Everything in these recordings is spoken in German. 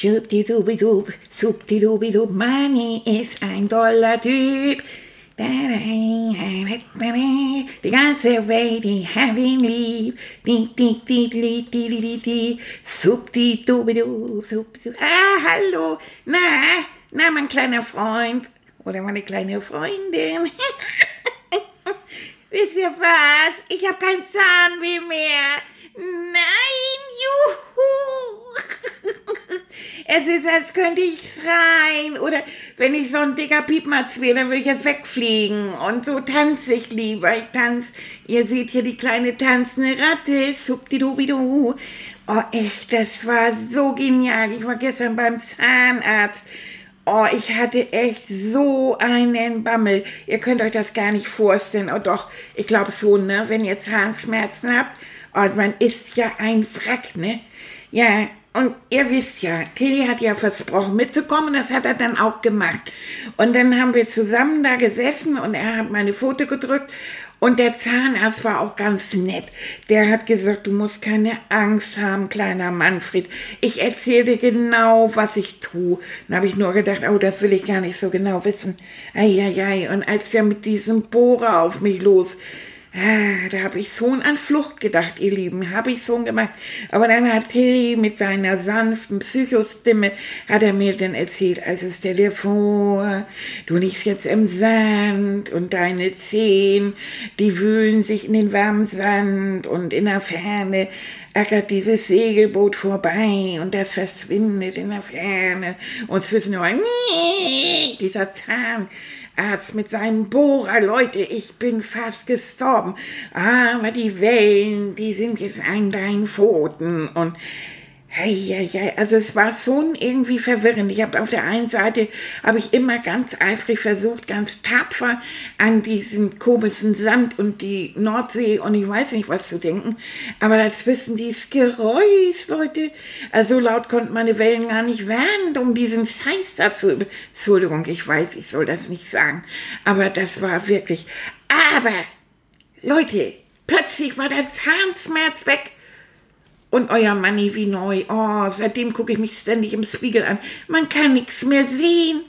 Schubdidubidub, subdidubidub, Manni ist ein toller Typ. Die ganze Welt, die hat ihn lieb. Die, die, die, die, die, die, die, die. Subdidubidu, subdidu. Ah, hallo. Na, na, mein kleiner Freund. Oder meine kleine Freundin. Wisst ihr was? Ich habe kein Zahnweh mehr. Nein, juhu. Es ist, als könnte ich schreien. Oder wenn ich so ein dicker Piepmatz wäre, dann würde ich jetzt wegfliegen. Und so tanze ich lieber. Ich tanze. Ihr seht hier die kleine tanzende Ratte. Subdidubidu. Oh, echt, das war so genial. Ich war gestern beim Zahnarzt. Oh, ich hatte echt so einen Bammel. Ihr könnt euch das gar nicht vorstellen. Oh doch, ich glaube so, ne? Wenn ihr Zahnschmerzen habt. Oh, man ist ja ein Wrack, ne? Ja, und ihr wisst ja, Tilly hat ja versprochen mitzukommen, das hat er dann auch gemacht. Und dann haben wir zusammen da gesessen und er hat meine Foto gedrückt und der Zahnarzt war auch ganz nett. Der hat gesagt, du musst keine Angst haben, kleiner Manfred. Ich erzähle dir genau, was ich tue. Dann habe ich nur gedacht, oh, das will ich gar nicht so genau wissen. Eieiei. Und als der mit diesem Bohrer auf mich los da habe ich schon an Flucht gedacht, ihr Lieben, habe ich schon gemacht. Aber dann hat Tilly mit seiner sanften Psychostimme, hat er mir dann erzählt, also stell dir vor, du liegst jetzt im Sand und deine Zehen, die wühlen sich in den warmen Sand und in der Ferne ackert dieses Segelboot vorbei und das verschwindet in der Ferne und zwischen nur dieser Zahn Arzt mit seinem Bohrer, Leute, ich bin fast gestorben. Aber die Wellen, die sind jetzt an deinen Pfoten und Hey, hey, hey, also es war schon irgendwie verwirrend. Ich habe auf der einen Seite habe ich immer ganz eifrig versucht, ganz tapfer an diesen komischen Sand und die Nordsee und ich weiß nicht was zu denken. Aber dazwischen dieses Geräusch, Leute. Also laut konnten meine Wellen gar nicht werden, um diesen Scheiß dazu. Entschuldigung, ich weiß, ich soll das nicht sagen. Aber das war wirklich. Aber, Leute, plötzlich war der Zahnschmerz weg und euer Manni wie neu. Oh, seitdem gucke ich mich ständig im Spiegel an. Man kann nichts mehr sehen.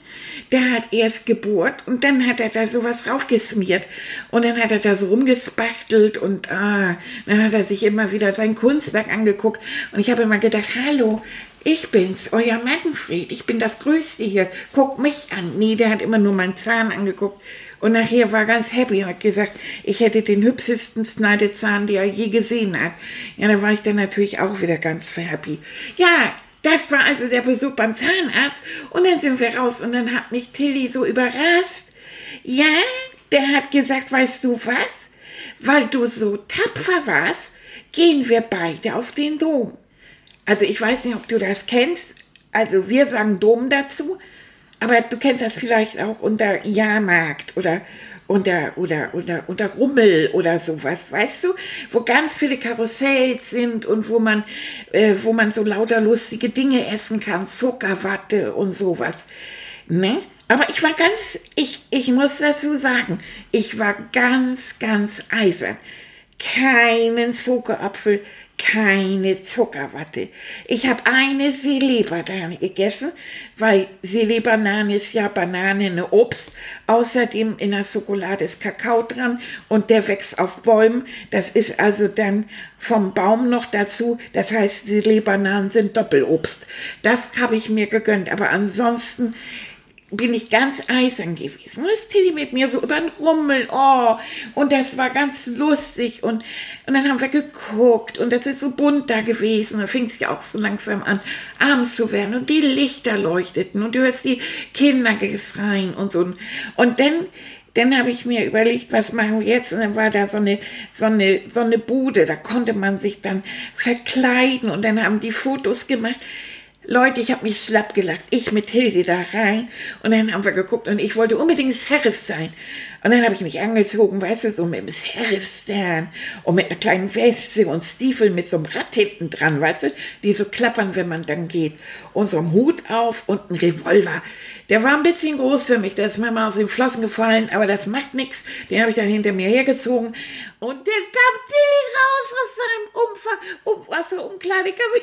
Der hat erst gebohrt und dann hat er da sowas raufgesmiert. Und dann hat er da so rumgespachtelt und ah, dann hat er sich immer wieder sein Kunstwerk angeguckt. Und ich habe immer gedacht, hallo, ich bin's, euer Manfred. Ich bin das Größte hier. Guckt mich an. Nee, der hat immer nur meinen Zahn angeguckt. Und nachher war ganz happy und hat gesagt, ich hätte den hübschesten Schneidezahn, der er je gesehen hat. Ja, da war ich dann natürlich auch wieder ganz happy. Ja, das war also der Besuch beim Zahnarzt. Und dann sind wir raus und dann hat mich Tilly so überrascht. Ja, der hat gesagt, weißt du was? Weil du so tapfer warst, gehen wir beide auf den Dom. Also ich weiß nicht, ob du das kennst. Also wir sagen Dom dazu. Aber du kennst das vielleicht auch unter Jahrmarkt oder unter, oder, oder, unter Rummel oder sowas, weißt du? Wo ganz viele Karussells sind und wo man, äh, wo man so lauter lustige Dinge essen kann, Zuckerwatte und sowas. Ne? Aber ich war ganz, ich, ich muss dazu sagen, ich war ganz, ganz eisern. Keinen Zuckerapfel, keine Zuckerwatte. Ich habe eine Seelee-Banane gegessen, weil Seelee-Banane ist ja Banane, eine Obst. Außerdem in der Schokolade ist Kakao dran und der wächst auf Bäumen. Das ist also dann vom Baum noch dazu. Das heißt, Seelee-Bananen sind Doppelobst. Das habe ich mir gegönnt. Aber ansonsten bin ich ganz eisern gewesen. Und das Tilly mit mir so über den Rummel, oh, und das war ganz lustig und, und dann haben wir geguckt und das ist so bunt da gewesen. Da fing es ja auch so langsam an, abends zu werden und die Lichter leuchteten und du hörst die Kinder geschreien und so. Und dann, dann habe ich mir überlegt, was machen wir jetzt? Und dann war da so eine, so eine, so eine Bude, da konnte man sich dann verkleiden und dann haben die Fotos gemacht. Leute, ich habe mich slapp gelacht. Ich mit Hilde da rein und dann haben wir geguckt und ich wollte unbedingt Sheriff sein. Und dann habe ich mich angezogen, weißt du, so mit dem Sheriff-Stern und mit einer kleinen Weste und Stiefel mit so einem Rad hinten dran, weißt du, die so klappern, wenn man dann geht. Und so einem Hut auf und ein Revolver. Der war ein bisschen groß für mich, der ist mir mal aus den Flossen gefallen, aber das macht nichts. Den habe ich dann hinter mir hergezogen. Und dann kam Tilly raus aus seinem Umfang, um, aus der Umkleidekabine.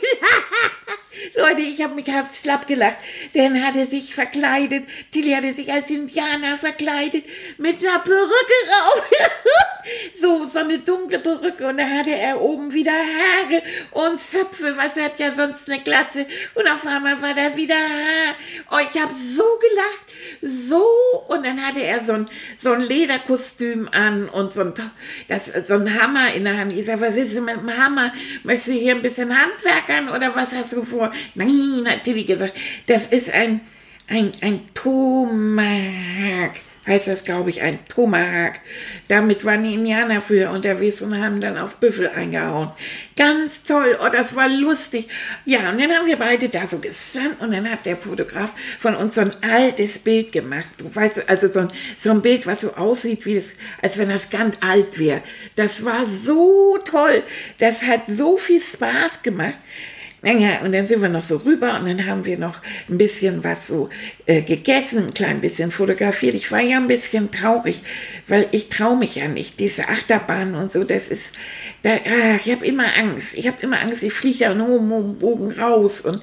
Leute, ich habe mich halb slapp gelacht. Dann hat er sich verkleidet. Tilly hatte sich als Indianer verkleidet. Mit einer Perücke rauf. so, so eine dunkle Perücke. Und da hatte er oben wieder Haare und Zöpfe. Was er hat ja sonst eine Glatze. Und auf einmal war da wieder Haar. Oh, ich habe so gelacht. So. Und dann hatte er so ein, so ein Lederkostüm an und so ein, das, so ein Hammer in der Hand. Ich sage, was willst du mit dem Hammer? Möchtest du hier ein bisschen Handwerkern oder was hast du vor? Nein, hat Tilly gesagt, das ist ein, ein, ein Tomahawk heißt das, glaube ich, ein Tomahawk. Damit waren die Indianer früher unterwegs und haben dann auf Büffel eingehauen. Ganz toll, oh, das war lustig. Ja, und dann haben wir beide da so gestanden und dann hat der Fotograf von uns so ein altes Bild gemacht. Du weißt, also so ein, so ein Bild, was so aussieht, wie das, als wenn das ganz alt wäre. Das war so toll. Das hat so viel Spaß gemacht. Naja, und dann sind wir noch so rüber und dann haben wir noch ein bisschen was so äh, gegessen, ein klein bisschen fotografiert. Ich war ja ein bisschen traurig, weil ich traue mich ja nicht. Diese Achterbahn und so, das ist, da, ah, ich habe immer Angst. Ich habe immer Angst, ich fliege da nur um Bogen raus und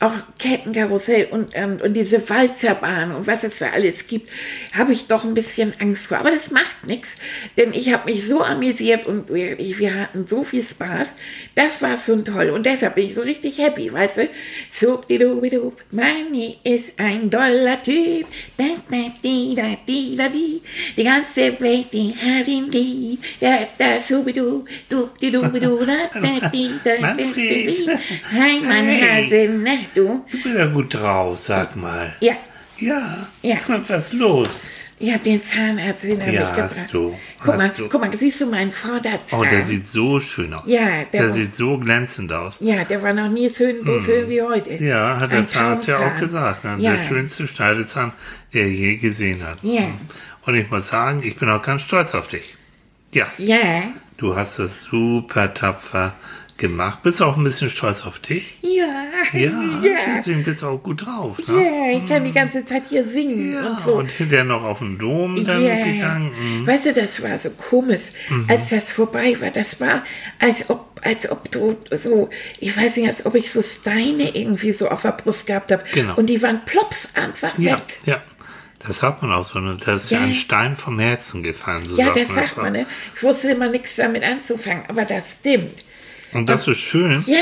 auch Kettenkarussell und, und, und diese Walzerbahn und was es da alles gibt, habe ich doch ein bisschen Angst vor. Aber das macht nichts, denn ich habe mich so amüsiert und wir, wir hatten so viel Spaß. Das war so toll und deshalb bin ich so richtig happy, weißt du? Subdidubidup, Manni ist ein doller Typ. Da, da, di, da, di, da, di. Die ganze Welt, die hat ihn lieb. Da, da, subidu, dubdidubidu, da, da, di, da, da, di. Hein, mein Hase, ne, du? Du bist ja gut drauf, sag mal. Ja. Ja. Ja. Was ist los? Ich habe den Zahnarzt hinter mich Ja, gebracht. hast du. Guck mal, Hast du. guck mal, siehst du meinen Vorderzahn? Oh, der sieht so schön aus. Ja, der der war- sieht so glänzend aus. Ja, der war noch nie schön, so schön wie heute. Hm. Ja, hat der Ein Zahnarzt ja auch gesagt. Ne? Ja. Der schönste Schneidezahn, der er je gesehen hat. Ja. Und ich muss sagen, ich bin auch ganz stolz auf dich. Ja, Ja, du hast das super tapfer gemacht. Bist auch ein bisschen stolz auf dich. ja, Ja, ja. deswegen bist du auch gut drauf. Ne? Ja, ich kann die ganze Zeit hier singen Ja, und so. und hinterher noch auf den Dom dann Ja. gegangen. Mhm. Weißt du, das war so komisch, als das vorbei war. Das war, als ob, als ob du so, ich weiß nicht, als ob ich so Steine irgendwie so auf der Brust gehabt habe. Genau. Und die waren plops einfach Ja, weg. ja. Das hat man auch so. Ne? Da ist ja. Ein Stein vom Herzen gefallen, so Ja, sagt das man sagt man, ne? Ich wusste immer nichts damit anzufangen, aber das stimmt. Und das ist schön. Ja,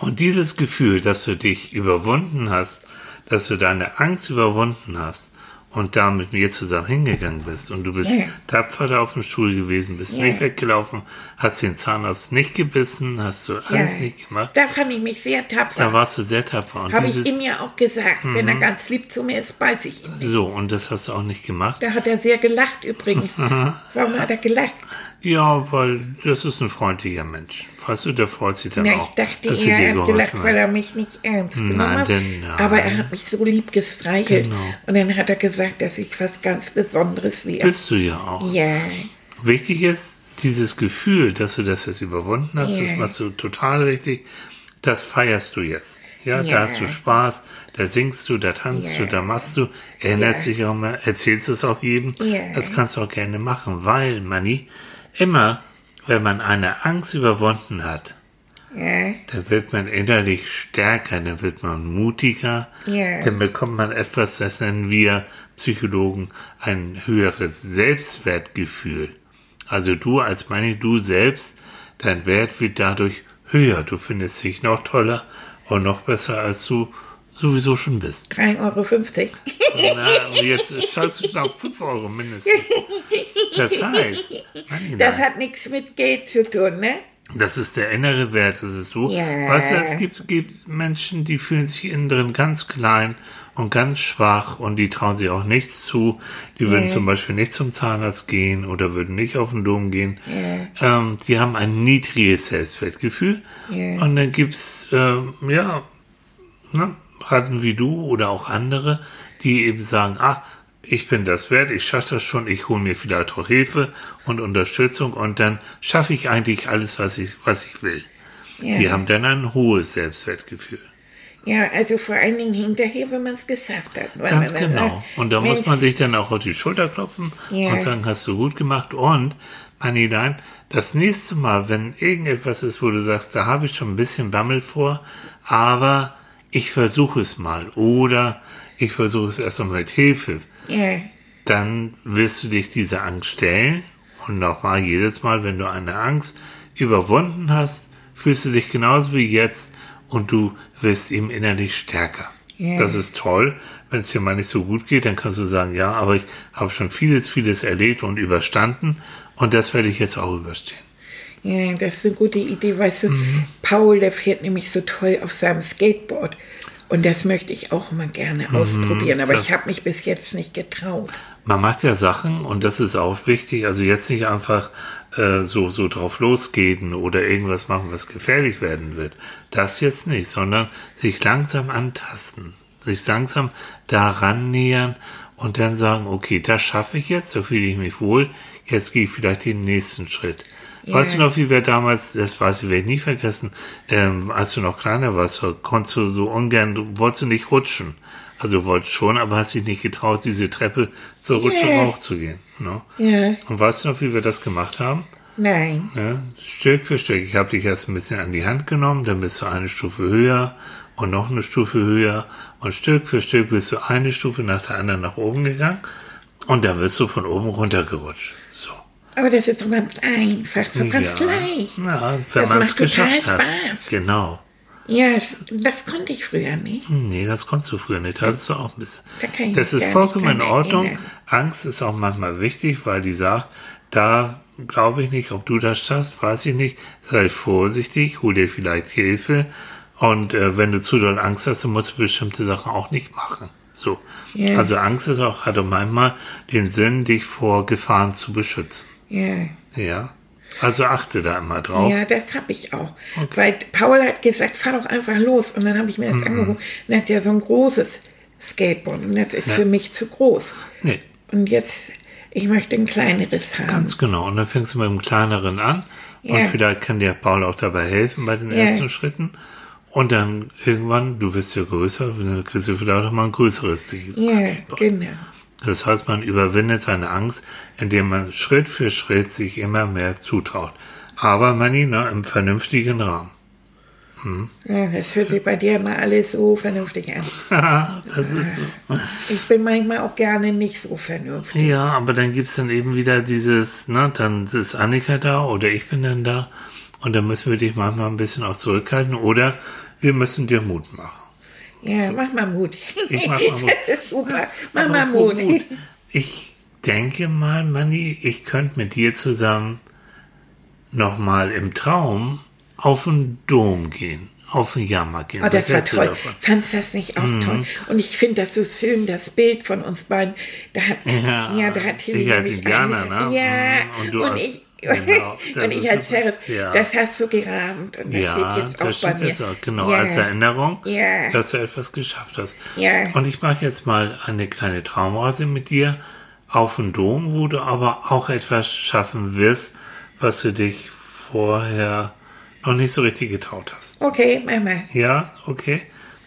Und dieses Gefühl, dass du dich überwunden hast, dass du deine Angst überwunden hast und da mit mir zusammen hingegangen bist und du bist Ja. tapfer da auf dem Stuhl gewesen, bist Ja. nicht weggelaufen, hast den Zahnarzt nicht gebissen, hast du alles ja. nicht gemacht. Da fand ich mich sehr tapfer. Da warst du sehr tapfer. Und Habe ich Mhm. ihm ja auch gesagt. Wenn er ganz lieb zu mir ist, beiß ich ihn nicht. so, und das hast du auch nicht gemacht. Da hat er sehr gelacht übrigens. Warum hat er gelacht? Ja, weil das ist ein freundlicher Mensch. Weißt du, der freut sich dann Ja, auch, ich dachte, dass er hat gelacht, hat. weil er mich nicht ernst genommen Nein, hat. denn nein. Aber er hat mich so lieb gestreichelt. Genau. Und dann hat er gesagt, dass ich was ganz Besonderes wäre. Bist du ja auch. Ja, Wichtig ist, dieses Gefühl, dass du das jetzt überwunden hast, Ja. das machst du total richtig, das feierst du jetzt. Ja, Ja. da hast du Spaß, da singst du, da tanzt Ja. du, da machst du, erinnerst Ja. dich auch mal, erzählst es auch jedem. Ja. Das kannst du auch gerne machen, weil, Manni, immer, wenn man eine Angst überwunden hat, ja, dann wird man innerlich stärker, dann wird man mutiger, Ja. dann bekommt man etwas, das nennen wir Psychologen ein höheres Selbstwertgefühl. Also du als meine du selbst, dein Wert wird dadurch höher. Du findest dich noch toller und noch besser, als du sowieso schon bist. 3,50 Euro. Na, und jetzt zahlst du schon auf 5 Euro mindestens. Das heißt, Manni, Das nein. hat nichts mit Geld zu tun, ne? Das ist der innere Wert, das ist du. Ja. Weißt du, es gibt, gibt Menschen, die fühlen sich innen drin ganz klein und ganz schwach und die trauen sich auch nichts zu. Die würden zum Beispiel nicht zum Zahnarzt gehen oder würden nicht auf den Dom gehen. Ähm, die haben ein niedriges Selbstwertgefühl. Ja. Und dann gibt's ähm, ja, ne, hatten wie du oder auch andere, die eben sagen, ah, ich bin das wert, ich schaffe das schon, ich hole mir vielleicht auch Hilfe und Unterstützung und dann schaffe ich eigentlich alles, was ich, was ich will. Ja. Die haben dann ein hohes Selbstwertgefühl. Ja, also vor allen Dingen hinterher, wenn man es geschafft hat. Ganz genau. sagt, Und da muss man sich dann auch auf die Schulter klopfen Ja. und sagen, hast du gut gemacht. Und, Manilein, das nächste Mal, wenn irgendetwas ist, wo du sagst, da habe ich schon ein bisschen Bammel vor, aber ich versuche es mal oder ich versuche es erst mal mit Hilfe, Ja, dann wirst du dich dieser Angst stellen und nochmal jedes Mal, wenn du eine Angst überwunden hast, fühlst du dich genauso wie jetzt und du wirst eben innerlich stärker. Ja. Das ist toll. Wenn es dir mal nicht so gut geht, dann kannst du sagen, ja, aber ich habe schon vieles, vieles erlebt und überstanden und das werde ich jetzt auch überstehen. Ja, das ist eine gute Idee, weißt du. Mhm. Paul, der fährt nämlich so toll auf seinem Skateboard. Und das möchte ich auch mal gerne ausprobieren, aber Mhm. ich habe mich bis jetzt nicht getraut. Man macht ja Sachen und das ist auch wichtig. Also jetzt nicht einfach äh, so so drauf losgehen oder irgendwas machen, was gefährlich werden wird. Das jetzt nicht, sondern sich langsam antasten, sich langsam daran nähern und dann sagen, okay, das schaffe ich jetzt, da fühle ich mich wohl. Jetzt gehe ich vielleicht den nächsten Schritt. Weißt du noch, wie wir damals, das weiß ich, werde ich nie vergessen, ähm, als du noch kleiner warst, konntest du so ungern, du wolltest du nicht rutschen. Also du wolltest schon, aber hast dich nicht getraut, diese Treppe zur Rutsche Yeah. hoch zu gehen. Ne? Ja, Und weißt du noch, wie wir das gemacht haben? nein. Ja, Stück für Stück. Ich habe dich erst ein bisschen an die Hand genommen, dann bist du eine Stufe höher und noch eine Stufe höher und Stück für Stück bist du eine Stufe nach der anderen nach oben gegangen und dann bist du von oben runtergerutscht. So. Aber das ist doch ganz einfach, so ganz leicht. Ja, wenn Das man es geschafft hat. Spaß. Genau. Ja, das, das konnte ich früher nicht. Nee, das konntest du früher nicht. Hattest du auch ein bisschen. Da Das ist vollkommen in Ordnung. erinnern. Angst ist auch manchmal wichtig, weil die sagt, da glaube ich nicht, ob du das schaffst, weiß ich nicht. Sei vorsichtig, hol dir vielleicht Hilfe. Und äh, wenn du zu doll Angst hast, dann musst du bestimmte Sachen auch nicht machen. So. Ja. Also Angst ist auch, hat auch manchmal den Sinn, dich vor Gefahren zu beschützen. Ja. Ja. Also achte da immer drauf. Ja, das habe ich auch. Weil Paul hat gesagt, fahr doch einfach los. Und dann habe ich mir das Mhm. angeguckt. Und das ist ja so ein großes Skateboard. Und das ist Ja. für mich zu groß. Nee. Und jetzt, ich möchte ein kleineres haben. Ganz genau. Und dann fängst du mit dem kleineren an. Und Ja. vielleicht kann dir Paul auch dabei helfen bei den Ja. ersten Schritten. Und dann irgendwann, du wirst ja größer, dann kriegst du vielleicht auch mal ein größeres ja, Skateboard. genau. Das heißt, man überwindet seine Angst, indem man Schritt für Schritt sich immer mehr zutraut. Aber Manni, ne, im vernünftigen Rahmen. Ja, das hört sich bei dir immer alles so vernünftig an. das ist so. Ich bin manchmal auch gerne nicht so vernünftig. Ja, aber dann gibt's dann eben wieder dieses, ne, dann ist Annika da oder ich bin dann da und dann müssen wir dich manchmal ein bisschen auch zurückhalten oder wir müssen dir Mut machen. Ja, mach mal Mut. Ich mach mal Mut. Super, mach mal Apropos Mut. Ich denke mal, Manni, ich könnte mit dir zusammen nochmal im Traum auf den Dom gehen, auf den Jahrmarkt gehen. Oh, das war hältst du toll. davon? Fandst das nicht auch Mhm. toll? Und ich finde das so schön, das Bild von uns beiden. Da hat, Ja, ja, da hat Tilly ich als Indianer, ne? Ja, Mhm, und du als- ich, genau, und ich als. Sheriff. Ja. Das hast du gerahmt und das Ja, steht jetzt auch das bei mir. jetzt auch, genau, ja. als Erinnerung, Ja. dass du etwas geschafft hast. Ja. Und ich mache jetzt mal eine kleine Traumreise mit dir auf den Dom, wo du aber auch etwas schaffen wirst, was du dich vorher noch nicht so richtig getraut hast. Okay, mach mal. Ja, okay.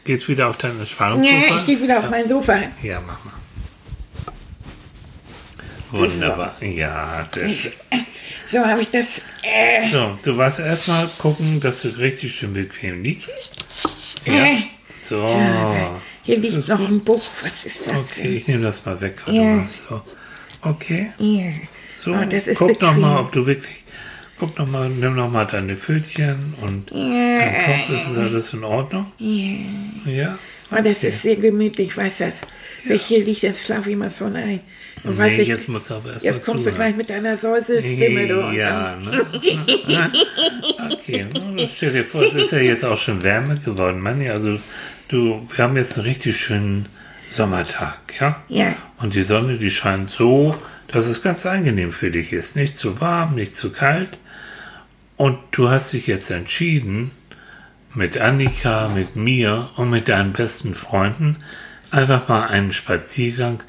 Gehst wieder auf dein Entspannungssofa? Ja, ich gehe wieder auf mein Sofa. Ja, mach mal. Wunderbar. Ja, schön. So habe ich das. Äh, So, du warst erstmal gucken, dass du richtig schön bequem liegst. Ja. äh, So. hier Das liegt noch gut. ein Buch. Was ist das Okay, ich nehme das mal weg. Warte Ja. mal. So. Okay. denn? Ja. So, Oh, das ist guck noch bequem. mal, ob du wirklich, guck noch mal, nimm noch mal deine Pfötchen und dein Kopf, ist alles in Ordnung? Ja. Ja? Oh, das ist sehr gemütlich, weißt du das? Wenn ich hier liege, dann schlafe ich mal schon ein. Und Nee, ich, jetzt musst du aber erst mal jetzt kommst du zuhören. gleich mit deiner Säuse-Stimme, du. und Ja, ne? okay, stell dir vor, es ist ja jetzt auch schon wärmer geworden, Manni. Also, du, wir haben jetzt einen richtig schönen Sommertag, ja? Ja. Und die Sonne, die scheint so, dass es ganz angenehm für dich ist. Nicht zu warm, nicht zu kalt. Und du hast dich jetzt entschieden, mit Annika, mit mir und mit deinen besten Freunden einfach mal einen Spaziergang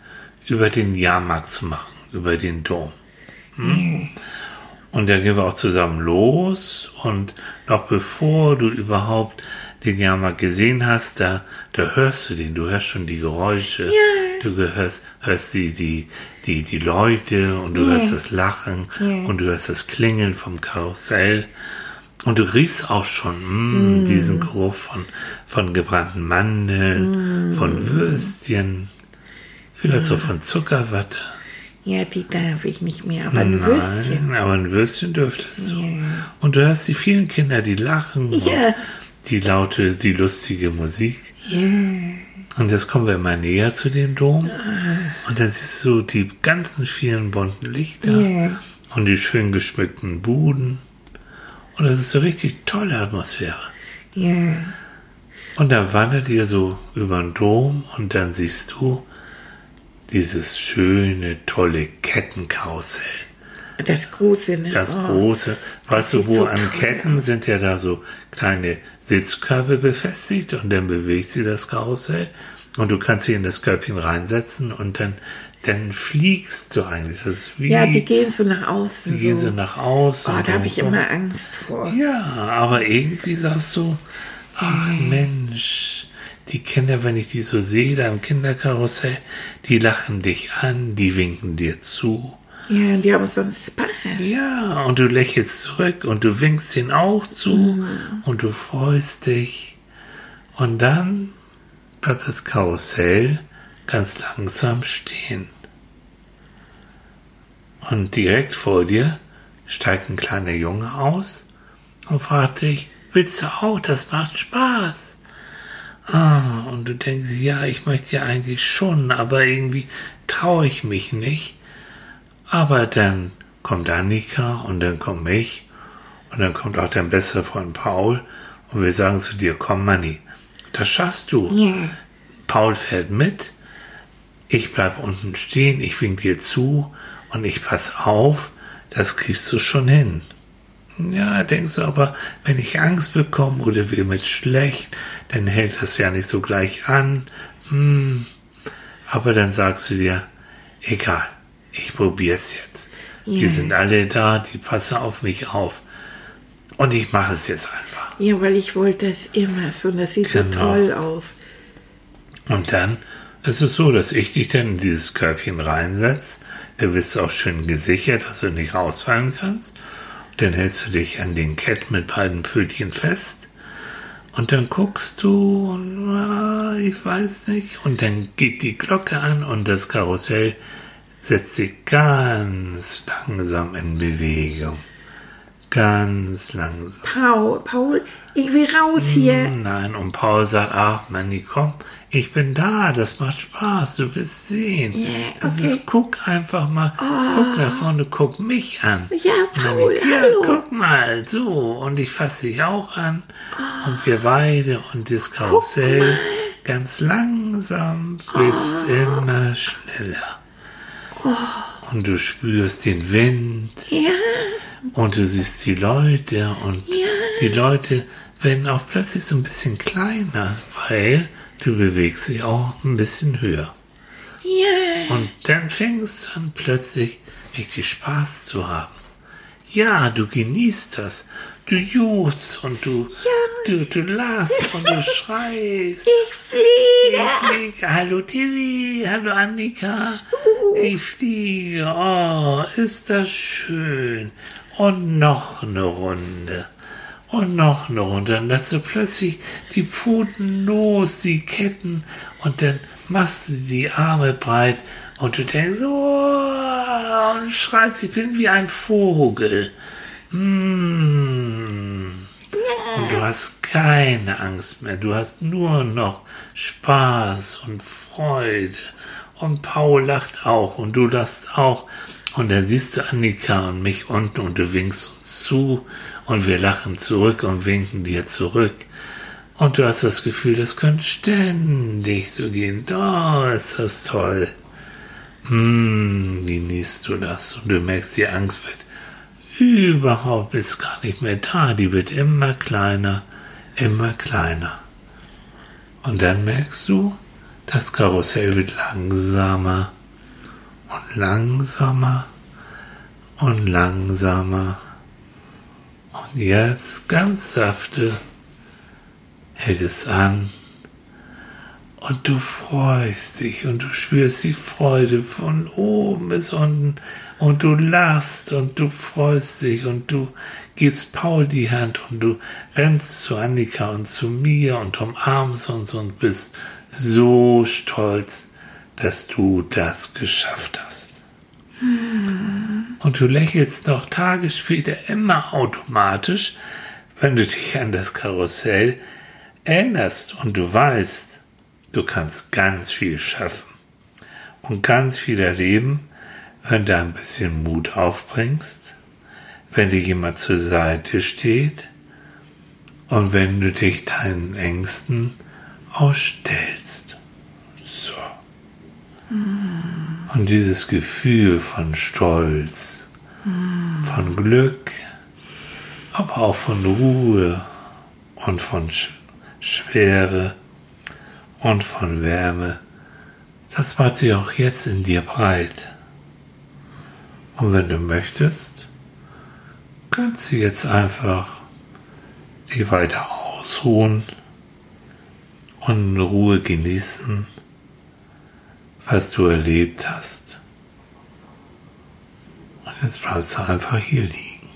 über den Jahrmarkt zu machen, über den Dom. Hm? Und dann gehen wir auch zusammen los und noch bevor du überhaupt den Jahrmarkt gesehen hast, da, da hörst du den, du hörst schon die Geräusche, Ja. du hörst, hörst die, die, die, die Leute und du Ja. hörst das Lachen Ja. und du hörst das Klingeln vom Karussell. Und du riechst auch schon mm, diesen Geruch von, von gebrannten Mandeln, von Würstchen, vielleicht auch von Zuckerwatte. Ja, die darf ich nicht mehr, aber ein Würstchen. Nein, aber ein Würstchen dürftest du. Ja. Und du hörst die vielen Kinder, die lachen, Ja. die laute, die lustige Musik. Ja. Und jetzt kommen wir immer näher zu dem Dom. Und dann siehst du die ganzen vielen bunten Lichter Ja. und die schön geschmückten Buden. Und das ist eine richtig tolle Atmosphäre. Ja. Und dann wandert ihr so über den Dom und dann siehst du dieses schöne, tolle Kettenkarussell. Das große, ne? Das Oh. große, weißt du, sieht wo so an Ketten sind ja da so kleine Sitzkörbe befestigt und dann bewegt sie das Karussell und du kannst sie in das Körbchen reinsetzen und dann, dann fliegst du eigentlich. Ja, die gehen so nach außen. die gehen so so. nach außen. Oh, da habe ich so. immer Angst vor. Ja, aber irgendwie sagst du, ach Mensch, die Kinder, wenn ich die so sehe, da im Kinderkarussell, die lachen dich an, die winken dir zu. Ja, die haben so einen Spaß. Ja, und du lächelst zurück und du winkst ihnen auch zu und du freust dich. Und dann bleibt das Karussell ganz langsam stehen. Und direkt vor dir steigt ein kleiner Junge aus und fragt dich, willst du auch? Das macht Spaß. Ah, und du denkst, ja, ich möchte ja eigentlich schon, aber irgendwie traue ich mich nicht. Aber dann kommt Annika und dann komme ich und dann kommt auch dein bester Freund Paul und wir sagen zu dir, komm Manni, das schaffst du. Ja. Paul fährt mit, ich bleib unten stehen, ich wink dir zu und ich pass auf, das kriegst du schon hin. Ja, denkst du aber, wenn ich Angst bekomme oder mir mit schlecht, dann hält das ja nicht so gleich an. Hm. Aber dann sagst du dir, egal, ich probier's jetzt. Die Ja. sind alle da, die passen auf mich auf. Und ich mache es jetzt einfach. Ja, weil ich wollte das immer so. Das sieht Genau. so toll aus. Und dann ist es so, dass ich dich dann in dieses Körbchen reinsetze. Da bist du auch schön gesichert, dass du nicht rausfallen kannst. Dann hältst du dich an den Ketten mit beiden Pfötchen fest. Und dann guckst du und ah, ich weiß nicht. Und dann geht die Glocke an und das Karussell setzt sich ganz langsam in Bewegung. Ganz langsam. Paul, Paul, ich will raus hier. Nein, und Paul sagt, ach Manni, komm, ich bin da, das macht Spaß, du wirst sehen. Das okay. ist, guck einfach mal, guck nach vorne, guck mich an. Ja, Paul, Manni, ja, hallo. guck mal, so, und ich fasse dich auch an, und wir beide, und das Karussell, ganz langsam wird es immer schneller. Und du spürst den Wind, Ja, und du siehst die Leute und Ja. die Leute werden auch plötzlich so ein bisschen kleiner, weil du bewegst dich auch ein bisschen höher. ja. Und dann fängst du an plötzlich richtig Spaß zu haben. Ja, du genießt das. Du juchst und du, du, du lachst und du schreist. Ich fliege. Ich fliege. Hallo Tilly, hallo Annika. Ich fliege. Oh, ist das schön. Und noch eine Runde. Und noch eine Runde. Dann lässt du plötzlich die Pfoten los, die Ketten. Und dann machst du die Arme breit. Und du denkst, oh, und schreist, ich bin wie ein Vogel. Mm. Und du hast keine Angst mehr. Du hast nur noch Spaß und Freude. Und Paul lacht auch und du lachst auch. Und dann siehst du Annika und mich unten und du winkst uns zu und wir lachen zurück und winken dir zurück. Und du hast das Gefühl, das könnte ständig so gehen. Da ist das toll. Hm, genießt du das und du merkst, die Angst wird überhaupt ist gar nicht mehr da. Die wird immer kleiner, immer kleiner. Und dann merkst du, das Karussell wird langsamer und langsamer und langsamer. Und jetzt ganz sachte hält es an. Und du freust dich und du spürst die Freude von oben bis unten. Und du lachst und du freust dich und du gibst Paul die Hand und du rennst zu Annika und zu mir und umarmst uns und bist so stolz, dass du das geschafft hast. Und du lächelst noch Tage später immer automatisch, wenn du dich an das Karussell erinnerst und du weißt, Du kannst ganz viel schaffen und ganz viel erleben, wenn du ein bisschen Mut aufbringst, wenn dir jemand zur Seite steht und wenn du dich deinen Ängsten ausstellst. So. Und dieses Gefühl von Stolz, von Glück, aber auch von Ruhe und von Schwere, und von Wärme, das macht sich auch jetzt in dir breit. Und wenn du möchtest, kannst du jetzt einfach die weiter ausruhen und in Ruhe genießen, was du erlebt hast. Und jetzt bleibst du einfach hier liegen.